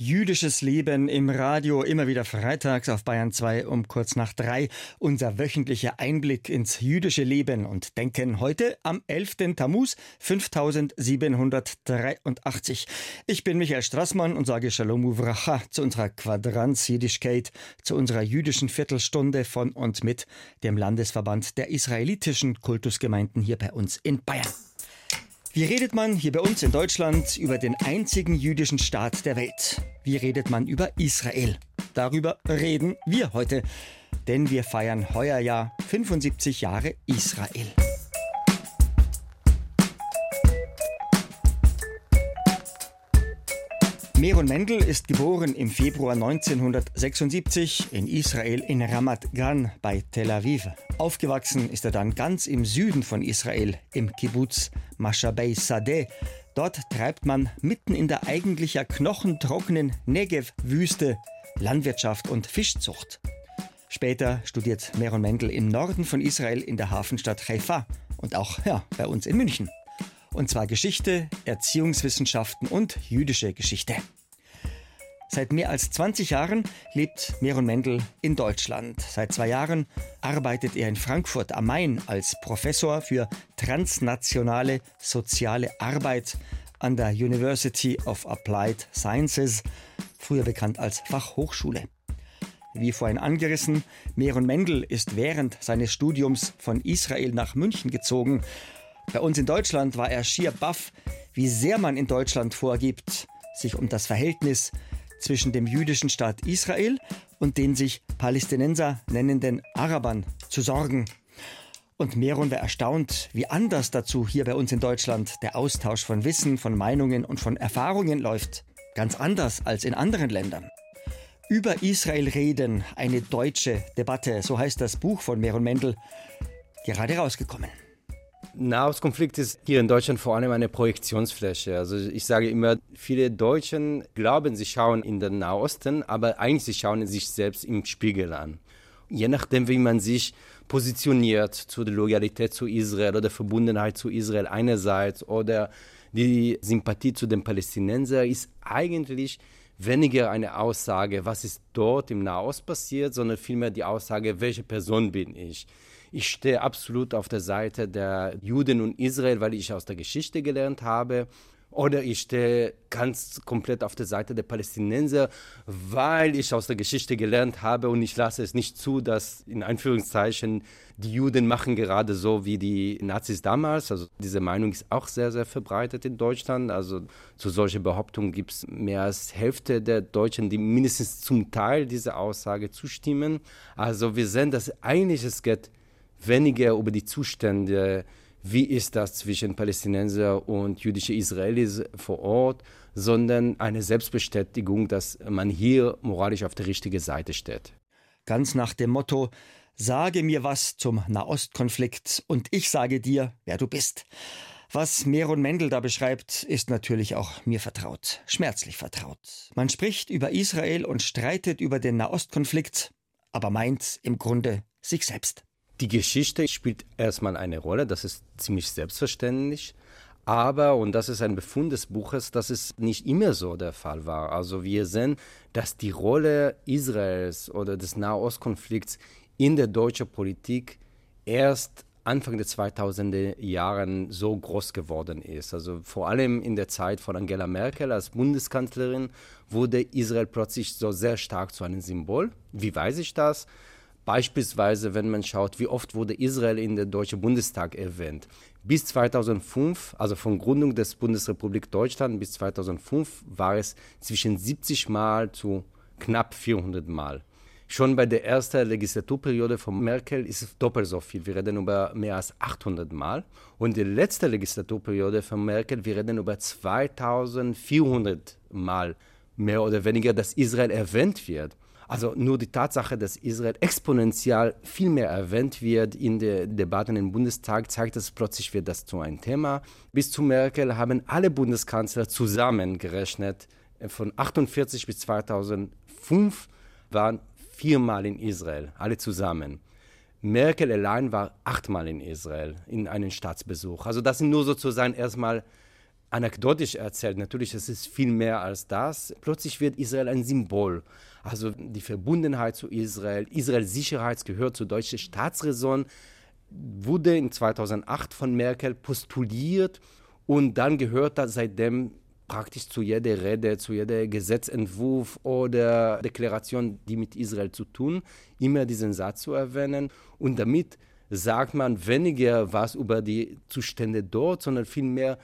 Jüdisches Leben im Radio, immer wieder freitags auf Bayern 2 um kurz nach drei. Unser wöchentlicher Einblick ins jüdische Leben und Denken heute am 11. Tammuz 5783. Ich bin Michael Strassmann und sage Shalom Uvracha zu unserer Quadranz Jiddischkeit, zu unserer jüdischen Viertelstunde von und mit dem Landesverband der israelitischen Kultusgemeinden hier bei uns in Bayern. Wie redet man hier bei uns in Deutschland über den einzigen jüdischen Staat der Welt? Wie redet man über Israel? Darüber reden wir heute, denn wir feiern heuer Jahr 75 Jahre Israel. Meron Mendel ist geboren im Februar 1976 in Israel in Ramat Gan bei Tel Aviv. Aufgewachsen ist er dann ganz im Süden von Israel, im Kibbutz Mashabei Sadeh. Dort treibt man mitten in der eigentlich ja knochentrockenen Negev-Wüste Landwirtschaft und Fischzucht. Später studiert Meron Mendel im Norden von Israel in der Hafenstadt Haifa und auch ja, bei uns in München. Und zwar Geschichte, Erziehungswissenschaften und jüdische Geschichte. Seit mehr als 20 Jahren lebt Meron Mendel in Deutschland. Seit zwei Jahren arbeitet er in Frankfurt am Main als Professor für transnationale soziale Arbeit an der University of Applied Sciences, früher bekannt als Fachhochschule. Wie vorhin angerissen, Meron Mendel ist während seines Studiums von Israel nach München gezogen. Bei uns in Deutschland war er schier baff, wie sehr man in Deutschland vorgibt, sich um das Verhältnis zwischen dem jüdischen Staat Israel und den sich Palästinenser nennenden Arabern zu sorgen. Und Meron war erstaunt, wie anders dazu hier bei uns in Deutschland der Austausch von Wissen, von Meinungen und von Erfahrungen läuft. Ganz anders als in anderen Ländern. Über Israel reden, eine deutsche Debatte, so heißt das Buch von Meron Mendel, gerade rausgekommen. Nahostkonflikt ist hier in Deutschland vor allem eine Projektionsfläche. Also ich sage immer, viele Deutschen glauben, sie schauen in den Nahosten, aber eigentlich sie schauen sich selbst im Spiegel an. Je nachdem, wie man sich positioniert zu der Loyalität zu Israel oder Verbundenheit zu Israel einerseits oder die Sympathie zu den Palästinensern, ist eigentlich weniger eine Aussage, was ist dort im Nahost passiert, sondern vielmehr die Aussage, welche Person bin ich. Ich stehe absolut auf der Seite der Juden und Israel, weil ich aus der Geschichte gelernt habe. Oder ich stehe ganz komplett auf der Seite der Palästinenser, weil ich aus der Geschichte gelernt habe und ich lasse es nicht zu, dass in Anführungszeichen die Juden machen gerade so wie die Nazis damals. Also diese Meinung ist auch sehr, sehr verbreitet in Deutschland. Also zu solchen Behauptungen gibt es mehr als Hälfte der Deutschen, die mindestens zum Teil dieser Aussage zustimmen. Also wir sehen, dass eigentlich es geht weniger über die Zustände, wie ist das zwischen Palästinenser und jüdische Israelis vor Ort, sondern eine Selbstbestätigung, dass man hier moralisch auf der richtigen Seite steht. Ganz nach dem Motto, sage mir was zum Nahostkonflikt und ich sage dir, wer du bist. Was Meron Mendel da beschreibt, ist natürlich auch mir vertraut, schmerzlich vertraut. Man spricht über Israel und streitet über den Nahostkonflikt, aber meint im Grunde sich selbst. Die Geschichte spielt erstmal eine Rolle, das ist ziemlich selbstverständlich. Aber, und das ist ein Befund des Buches, dass es nicht immer so der Fall war. Also wir sehen, dass die Rolle Israels oder des Nahostkonflikts in der deutschen Politik erst Anfang der 2000er Jahren so groß geworden ist. Also vor allem in der Zeit von Angela Merkel als Bundeskanzlerin wurde Israel plötzlich so sehr stark zu einem Symbol. Wie weiß ich das? Beispielsweise, wenn man schaut, wie oft wurde Israel in der Deutschen Bundestag erwähnt. Bis 2005, also von Gründung des Bundesrepublik Deutschland bis 2005, war es zwischen 70 Mal zu knapp 400 Mal. Schon bei der ersten Legislaturperiode von Merkel ist es doppelt so viel. Wir reden über mehr als 800 Mal. Und die letzte Legislaturperiode von Merkel, wir reden über 2400 Mal mehr oder weniger, dass Israel erwähnt wird. Also nur die Tatsache, dass Israel exponentiell viel mehr erwähnt wird in den Debatten im Bundestag, zeigt, dass plötzlich wird das zu einem Thema. Bis zu Merkel haben alle Bundeskanzler zusammengerechnet. Von 48 bis 2005 waren viermal in Israel, alle zusammen. Merkel allein war achtmal in Israel in einem Staatsbesuch. Also das sind nur sozusagen erstmal anekdotisch erzählt. Natürlich, es ist viel mehr als das. Plötzlich wird Israel ein Symbol. Also die Verbundenheit zu Israel, Israels Sicherheit gehört zur deutschen Staatsräson, wurde in 2008 von Merkel postuliert und dann gehört das seitdem praktisch zu jeder Rede, zu jeder Gesetzentwurf oder Deklaration, die mit Israel zu tun, immer diesen Satz zu erwähnen. Und damit sagt man weniger was über die Zustände dort, sondern vielmehr,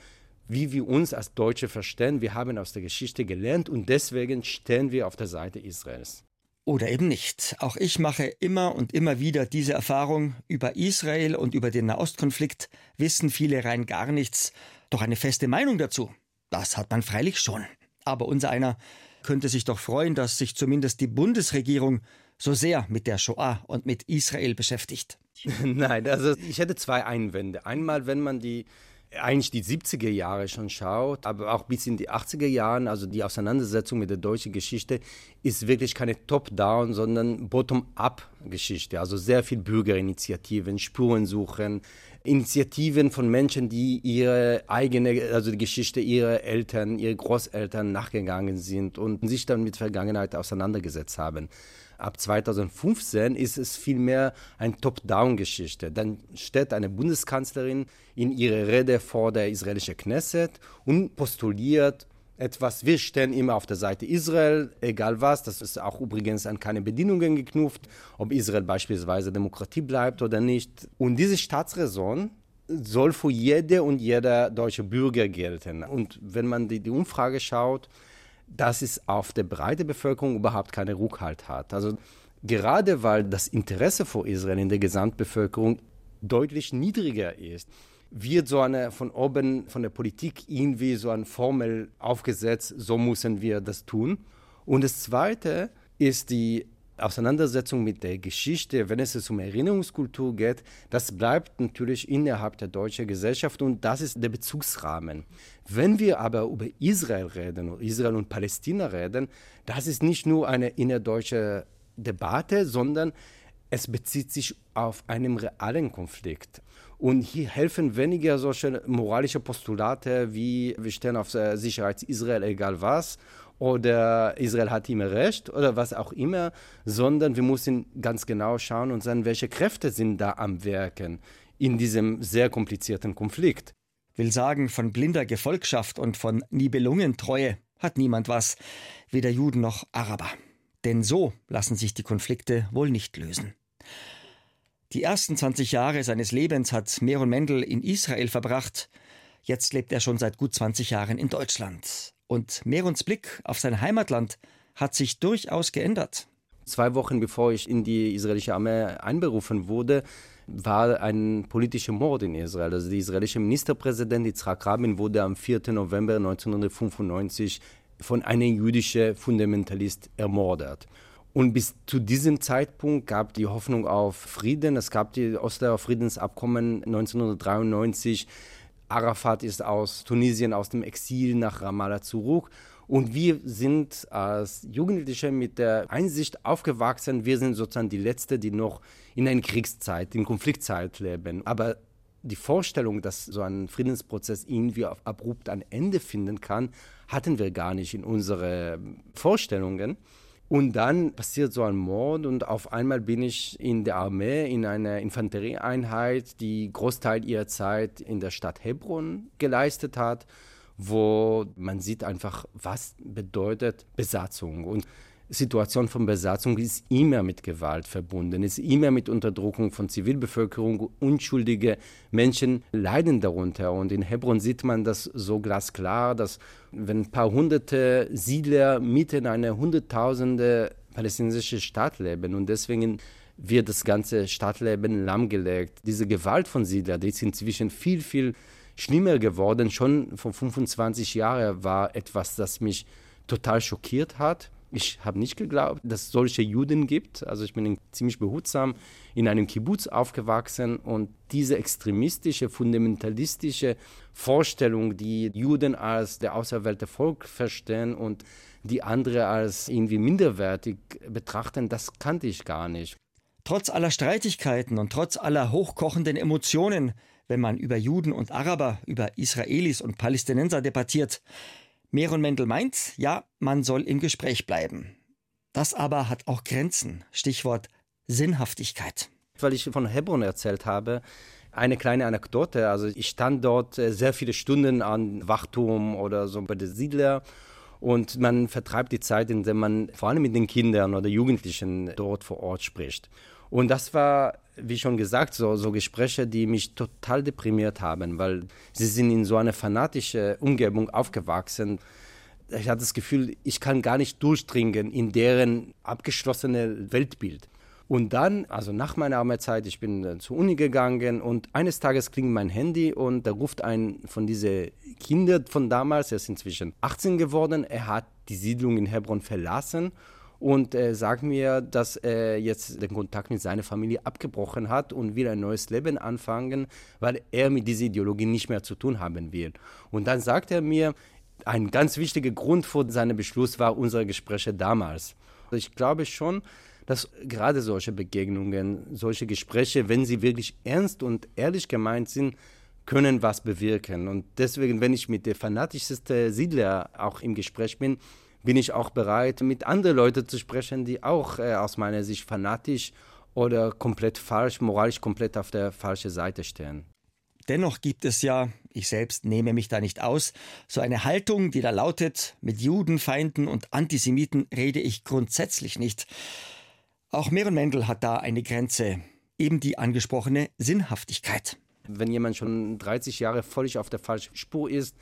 wie wir uns als Deutsche verstehen. Wir haben aus der Geschichte gelernt und deswegen stehen wir auf der Seite Israels. Oder eben nicht. Auch ich mache immer und immer wieder diese Erfahrung. Über Israel und über den Nahostkonflikt wissen viele rein gar nichts. Doch eine feste Meinung dazu das hat man freilich schon. Aber unser einer könnte sich doch freuen, dass sich zumindest die Bundesregierung so sehr mit der Shoah und mit Israel beschäftigt. Nein, also ich hätte zwei Einwände. Einmal, wenn man die eigentlich die 70er Jahre schon schaut, aber auch bis in die 80er Jahre, also die Auseinandersetzung mit der deutschen Geschichte, ist wirklich keine Top-Down, sondern Bottom-up-Geschichte. Also sehr viel Bürgerinitiativen, Spurensuchen, Initiativen von Menschen, die ihre eigene, also die Geschichte ihrer Eltern, ihrer Großeltern nachgegangen sind und sich dann mit Vergangenheit auseinandergesetzt haben. Ab 2015 ist es vielmehr eine Top-Down-Geschichte. Dann steht eine Bundeskanzlerin in ihrer Rede vor der israelischen Knesset und postuliert etwas, wir stehen immer auf der Seite Israel, egal was. Das ist auch übrigens an keine Bedingungen geknüpft, ob Israel beispielsweise Demokratie bleibt oder nicht. Und diese Staatsräson soll für jede und jeder deutsche Bürger gelten. Und wenn man die, die Umfrage schaut, dass es auf der breiten Bevölkerung überhaupt keinen Rückhalt hat. Also gerade weil das Interesse vor Israel in der Gesamtbevölkerung deutlich niedriger ist, wird so eine von oben, von der Politik irgendwie so eine Formel aufgesetzt, so müssen wir das tun. Und das Zweite ist die Auseinandersetzung mit der Geschichte, wenn es um Erinnerungskultur geht, das bleibt natürlich innerhalb der deutschen Gesellschaft und das ist der Bezugsrahmen. Wenn wir aber über Israel reden, Israel und Palästina reden, das ist nicht nur eine innerdeutsche Debatte, sondern es bezieht sich auf einen realen Konflikt. Und hier helfen weniger solche moralische Postulate wie wir stehen auf Sicherheit Israel, egal was, oder Israel hat immer recht oder was auch immer, sondern wir müssen ganz genau schauen und sagen, welche Kräfte sind da am Werken in diesem sehr komplizierten Konflikt. Will sagen, von blinder Gefolgschaft und von Nibelungentreue hat niemand was, weder Juden noch Araber. Denn so lassen sich die Konflikte wohl nicht lösen. Die ersten 20 Jahre seines Lebens hat Meron Mendel in Israel verbracht. Jetzt lebt er schon seit gut 20 Jahren in Deutschland. Und Merons Blick auf sein Heimatland hat sich durchaus geändert. Zwei Wochen bevor ich in die israelische Armee einberufen wurde, war ein politischer Mord in Israel. Also der israelische Ministerpräsident Yitzhak Rabin wurde am 4. November 1995 von einem jüdischen Fundamentalist ermordet. Und bis zu diesem Zeitpunkt gab die Hoffnung auf Frieden. Es gab die Osloer Friedensabkommen 1993. Arafat ist aus Tunesien, aus dem Exil nach Ramallah zurück. Und wir sind als Jugendliche mit der Einsicht aufgewachsen, wir sind sozusagen die Letzte, die noch in einer Kriegszeit, in Konfliktzeit leben. Aber die Vorstellung, dass so ein Friedensprozess irgendwie abrupt ein Ende finden kann, hatten wir gar nicht in unseren Vorstellungen. Und dann passiert so ein Mord und auf einmal bin ich in der Armee, in einer Infanterieeinheit, die Großteil ihrer Zeit in der Stadt Hebron geleistet hat, wo man sieht einfach, was bedeutet Besatzung. Und Situation von Besatzung ist immer mit Gewalt verbunden, ist immer mit Unterdrückung von Zivilbevölkerung. Unschuldige Menschen leiden darunter. Und in Hebron sieht man das so glasklar, dass wenn ein paar hunderte Siedler mitten in einer hunderttausende palästinensische Stadt leben und deswegen wird das ganze Stadtleben lahmgelegt. Diese Gewalt von Siedlern, die ist inzwischen viel, viel schlimmer geworden. Schon vor 25 Jahren war etwas, das mich total schockiert hat. Ich habe nicht geglaubt, dass es solche Juden gibt. Also ich bin ziemlich behutsam in einem Kibbutz aufgewachsen und diese extremistische, fundamentalistische Vorstellung, die Juden als der auserwählte Volk verstehen und die andere als irgendwie minderwertig betrachten, das kannte ich gar nicht. Trotz aller Streitigkeiten und trotz aller hochkochenden Emotionen, wenn man über Juden und Araber, über Israelis und Palästinenser debattiert, Meron Mendel meint, ja, man soll im Gespräch bleiben. Das aber hat auch Grenzen. Stichwort Sinnhaftigkeit. Weil ich von Hebron erzählt habe, eine kleine Anekdote. Also ich stand dort äh, sehr viele Stunden an Wachturm oder so bei den Siedler und man vertreibt die Zeit, indem man vor allem mit den Kindern oder Jugendlichen dort vor Ort spricht. Und das war, wie schon gesagt, so, so Gespräche, die mich total deprimiert haben, weil sie sind in so einer fanatischen Umgebung aufgewachsen. Ich hatte das Gefühl, ich kann gar nicht durchdringen in deren abgeschlossene Weltbild. Und dann, also nach meiner Arbeitszeit, ich bin äh, zur Uni gegangen und eines Tages klingt mein Handy und da ruft ein von diesen Kindern von damals, er ist inzwischen 18 geworden, er hat die Siedlung in Hebron verlassen und äh, sagt mir, dass er jetzt den Kontakt mit seiner Familie abgebrochen hat und will ein neues Leben anfangen, weil er mit dieser Ideologie nicht mehr zu tun haben will. Und dann sagt er mir, ein ganz wichtiger Grund für seinen Beschluss war unsere Gespräche damals. Ich glaube schon, dass gerade solche Begegnungen, solche Gespräche, wenn sie wirklich ernst und ehrlich gemeint sind, können was bewirken. Und deswegen, wenn ich mit der fanatischsten Siedler auch im Gespräch bin, bin ich auch bereit, mit anderen Leuten zu sprechen, die auch äh, aus meiner Sicht fanatisch oder komplett falsch, moralisch komplett auf der falschen Seite stehen. Dennoch gibt es ja, ich selbst nehme mich da nicht aus, so eine Haltung, die da lautet, mit Judenfeinden und Antisemiten rede ich grundsätzlich nicht. Auch Meron Mendel hat da eine Grenze, eben die angesprochene Sinnhaftigkeit. Wenn jemand schon 30 Jahre völlig auf der falschen Spur ist,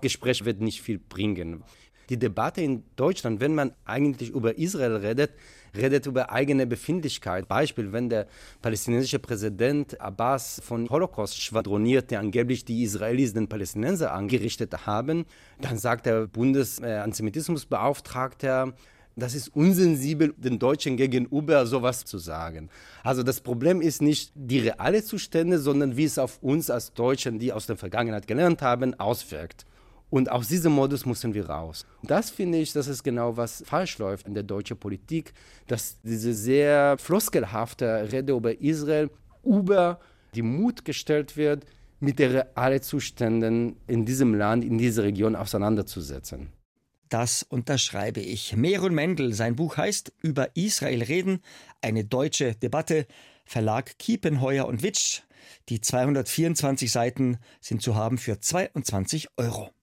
Gespräch wird nicht viel bringen. Die Debatte in Deutschland, wenn man eigentlich über Israel redet, redet über eigene Befindlichkeit. Beispiel, wenn der palästinensische Präsident Abbas von Holocaust schwadroniert, der angeblich die Israelis den Palästinenser angerichtet haben, dann sagt der Bundesantisemitismusbeauftragte, das ist unsensibel, den Deutschen gegenüber sowas zu sagen. Also das Problem ist nicht die reale Zustände, sondern wie es auf uns als Deutschen, die aus der Vergangenheit gelernt haben, auswirkt. Und aus diesem Modus müssen wir raus. Das finde ich, das ist genau was falsch läuft in der deutschen Politik, dass diese sehr floskelhafte Rede über Israel über die Mut gestellt wird, mit den realen Zuständen in diesem Land, in dieser Region auseinanderzusetzen. Das unterschreibe ich. Meron Mendel, sein Buch heißt Über Israel reden, eine deutsche Debatte, Verlag Kiepenheuer und Witsch. Die 224 Seiten sind zu haben für 22 Euro.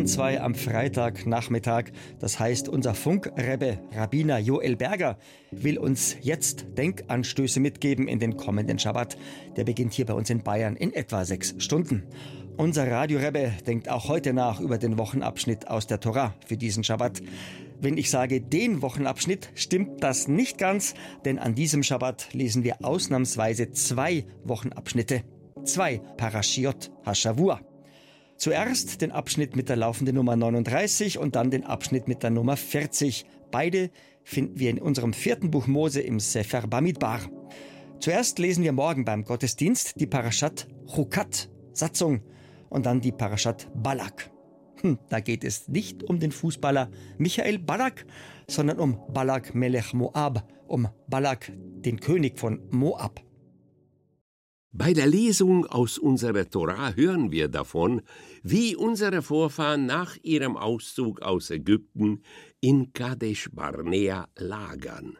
Bayern 2 am Freitagnachmittag. Das heißt, unser Funkrebbe Rabbiner Joel Berger will uns jetzt Denkanstöße mitgeben in den kommenden Schabbat. Der beginnt hier bei uns in Bayern in etwa sechs Stunden. Unser Radiorebbe denkt auch heute nach über den Wochenabschnitt aus der Torah für diesen Schabbat. Wenn ich sage den Wochenabschnitt, stimmt das nicht ganz, denn an diesem Schabbat lesen wir ausnahmsweise zwei Wochenabschnitte. Zwei Parashiot Hashavua. Zuerst den Abschnitt mit der laufenden Nummer 39 und dann den Abschnitt mit der Nummer 40. Beide finden wir in unserem vierten Buch Mose im Sefer Bamidbar. Zuerst lesen wir morgen beim Gottesdienst die Parashat Chukat, Satzung, und dann die Parashat Balak. Hm, da geht es nicht um den Fußballer Michael Balak, sondern um Balak Melech Moab, um Balak, den König von Moab. Bei der Lesung aus unserer Torah hören wir davon, wie unsere Vorfahren nach ihrem Auszug aus Ägypten in Kadesh Barnea lagern.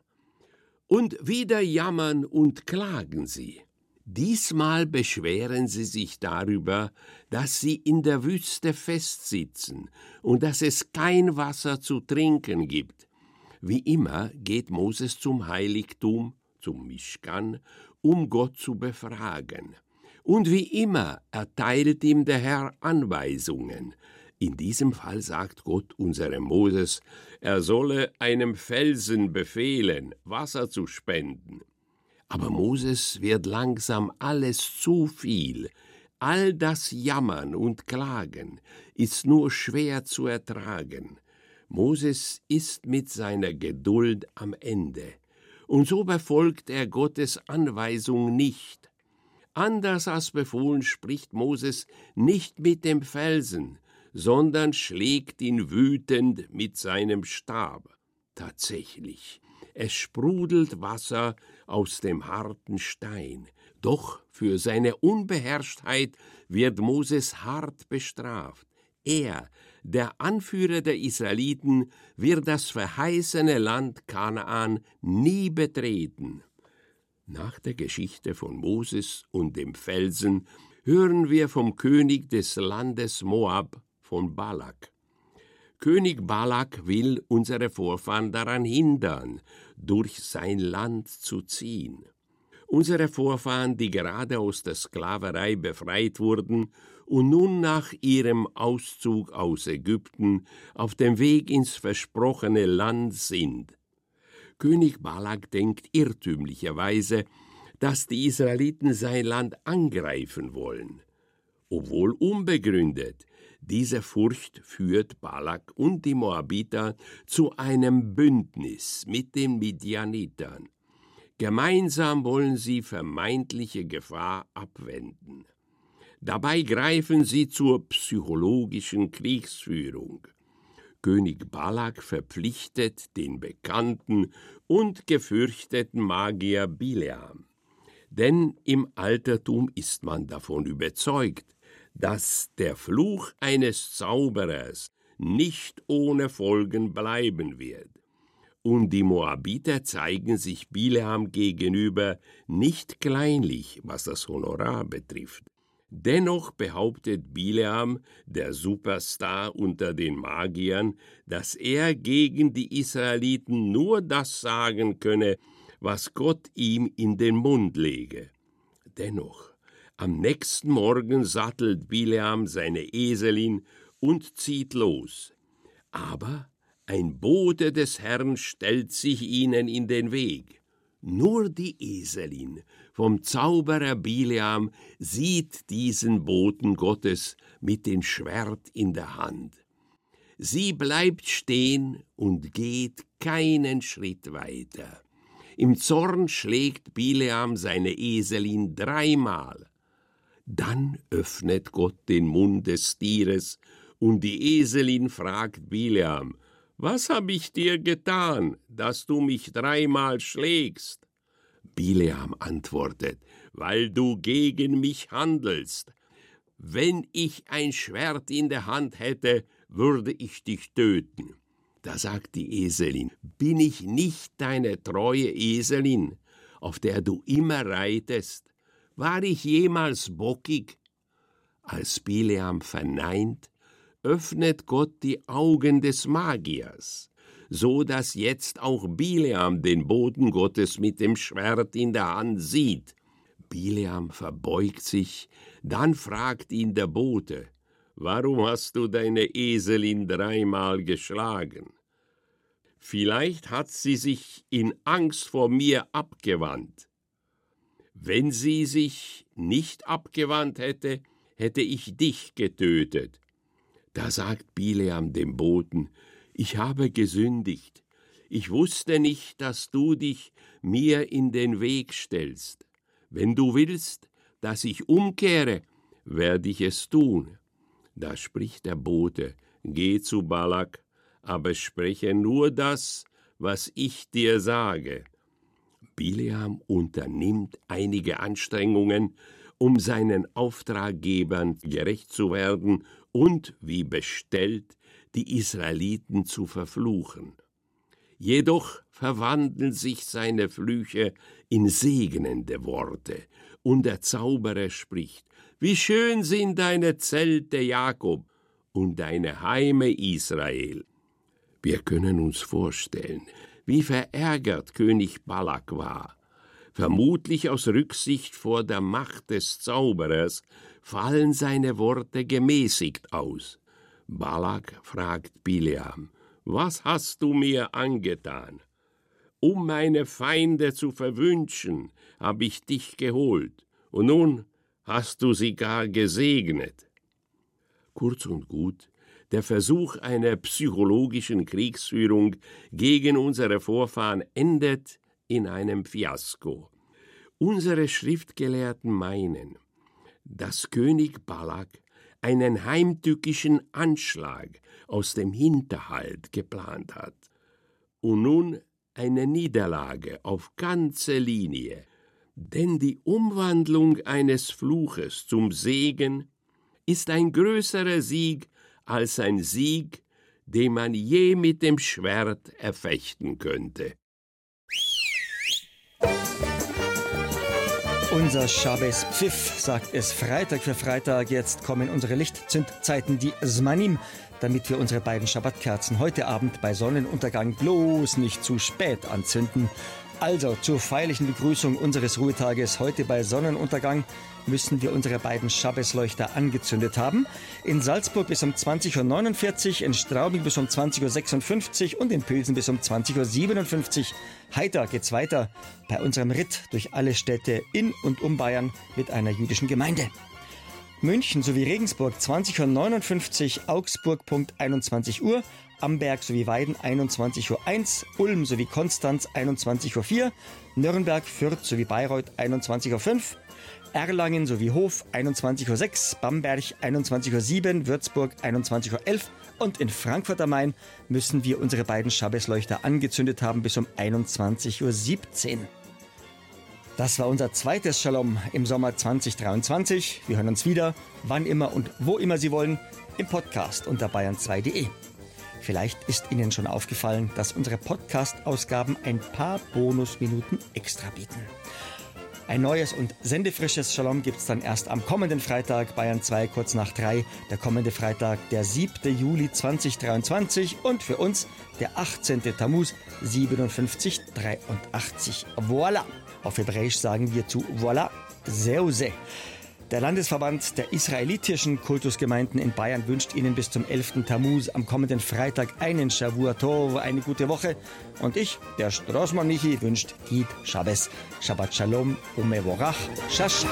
Und wieder jammern und klagen sie. Diesmal beschweren sie sich darüber, dass sie in der Wüste festsitzen und dass es kein Wasser zu trinken gibt. Wie immer geht Moses zum Heiligtum, zum Mischkan, um Gott zu befragen. Und wie immer erteilt ihm der Herr Anweisungen. In diesem Fall sagt Gott unserem Moses, er solle einem Felsen befehlen, Wasser zu spenden. Aber Moses wird langsam alles zu viel. All das Jammern und Klagen ist nur schwer zu ertragen. Moses ist mit seiner Geduld am Ende und so befolgt er Gottes Anweisung nicht. Anders als befohlen spricht Moses nicht mit dem Felsen, sondern schlägt ihn wütend mit seinem Stab. Tatsächlich, es sprudelt Wasser aus dem harten Stein. Doch für seine Unbeherrschtheit wird Moses hart bestraft. Er, der Anführer der Israeliten, wird das verheißene Land Kanaan nie betreten. Nach der Geschichte von Moses und dem Felsen hören wir vom König des Landes Moab, von Balak. König Balak will unsere Vorfahren daran hindern, durch sein Land zu ziehen. Unsere Vorfahren, die gerade aus der Sklaverei befreit wurden und nun nach ihrem Auszug aus Ägypten auf dem Weg ins versprochene Land sind. König Balak denkt irrtümlicherweise, dass die Israeliten sein Land angreifen wollen. Obwohl unbegründet, diese Furcht führt Balak und die Moabiter zu einem Bündnis mit den Midianitern. Gemeinsam wollen sie vermeintliche Gefahr abwenden. Dabei greifen sie zur psychologischen Kriegsführung. König Balak verpflichtet den bekannten und gefürchteten Magier Bileam. Denn im Altertum ist man davon überzeugt, dass der Fluch eines Zauberers nicht ohne Folgen bleiben wird. Und die Moabiter zeigen sich Bileam gegenüber nicht kleinlich, was das Honorar betrifft. Dennoch behauptet Bileam, der Superstar unter den Magiern, dass er gegen die Israeliten nur das sagen könne, was Gott ihm in den Mund lege. Dennoch am nächsten Morgen sattelt Bileam seine Eselin und zieht los. Aber ein Bote des Herrn stellt sich ihnen in den Weg. Nur die Eselin vom Zauberer Bileam sieht diesen Boten Gottes mit dem Schwert in der Hand. Sie bleibt stehen und geht keinen Schritt weiter. Im Zorn schlägt Bileam seine Eselin dreimal. Dann öffnet Gott den Mund des Tieres, und die Eselin fragt Bileam, Was hab ich dir getan, dass du mich dreimal schlägst? Bileam antwortet, Weil du gegen mich handelst. Wenn ich ein Schwert in der Hand hätte, würde ich dich töten. Da sagt die Eselin, Bin ich nicht deine treue Eselin, auf der du immer reitest? War ich jemals bockig? Als Bileam verneint, öffnet Gott die Augen des Magiers, so dass jetzt auch Bileam den Boden Gottes mit dem Schwert in der Hand sieht. Bileam verbeugt sich, dann fragt ihn der Bote, Warum hast du deine Eselin dreimal geschlagen? Vielleicht hat sie sich in Angst vor mir abgewandt. Wenn sie sich nicht abgewandt hätte, hätte ich dich getötet. Da sagt Bileam dem Boten, ich habe gesündigt, ich wusste nicht, dass du dich mir in den Weg stellst. Wenn du willst, dass ich umkehre, werde ich es tun. Da spricht der Bote, geh zu Balak, aber spreche nur das, was ich dir sage. Bileam unternimmt einige Anstrengungen, um seinen Auftraggebern gerecht zu werden und, wie bestellt, die Israeliten zu verfluchen. Jedoch verwandeln sich seine Flüche in segnende Worte, und der Zauberer spricht, Wie schön sind deine Zelte, Jakob, und deine Heime, Israel. Wir können uns vorstellen, wie verärgert König Balak war. Vermutlich aus Rücksicht vor der Macht des Zauberers fallen seine Worte gemäßigt aus. Balak fragt Bileam, was hast du mir angetan? Um meine Feinde zu verwünschen, habe ich dich geholt, und nun hast du sie gar gesegnet. Kurz und gut, der Versuch einer psychologischen Kriegsführung gegen unsere Vorfahren endet in einem Fiasko. Unsere Schriftgelehrten meinen, dass König Balak einen heimtückischen Anschlag aus dem Hinterhalt geplant hat und nun eine Niederlage auf ganze Linie, denn die Umwandlung eines Fluches zum Segen ist ein größerer Sieg als ein Sieg, den man je mit dem Schwert erfechten könnte. Unser Schabes Pfiff sagt es Freitag für Freitag. Jetzt kommen unsere Lichtzündzeiten, die Zmanim, damit wir unsere beiden Schabbatkerzen heute Abend bei Sonnenuntergang bloß nicht zu spät anzünden. Also zur feierlichen Begrüßung unseres Ruhetages heute bei Sonnenuntergang müssen wir unsere beiden Schabbesleuchter angezündet haben. In Salzburg bis um 20.49 Uhr, in Straubing bis um 20.56 Uhr und in Pilsen bis um 20.57 Uhr. Heiter geht's weiter bei unserem Ritt durch alle Städte in und um Bayern mit einer jüdischen Gemeinde. München sowie Regensburg 20.59 Uhr, Augsburg Punkt 21 Uhr, Amberg sowie Weiden 21.01 Uhr, Ulm sowie Konstanz 21.04 Uhr, Nürnberg, Fürth sowie Bayreuth 21.05 Uhr, Erlangen sowie Hof 21.06 Uhr, Bamberg 21.07 Uhr, Würzburg 21.11 Uhr und in Frankfurt am Main müssen wir unsere beiden Schabbesleuchter angezündet haben bis um 21.17 Uhr. Das war unser zweites Shalom im Sommer 2023. Wir hören uns wieder, wann immer und wo immer Sie wollen, im Podcast unter bayern2.de. Vielleicht ist Ihnen schon aufgefallen, dass unsere Podcast-Ausgaben ein paar Bonusminuten extra bieten. Ein neues und sendefrisches Shalom gibt es dann erst am kommenden Freitag, Bayern 2, kurz nach 3. Der kommende Freitag, der 7. Juli 2023 und für uns der 18. Tammuz 5783. Voilà! Auf Hebräisch sagen wir zu Voilà, Seuse. Der Landesverband der israelitischen Kultusgemeinden in Bayern wünscht Ihnen bis zum 11. Tammuz am kommenden Freitag einen Shavua Tov, eine gute Woche. Und ich, der Straßmann Michi, wünscht Gid Shabbos, Shabbat Shalom, Umevorach, Shasha.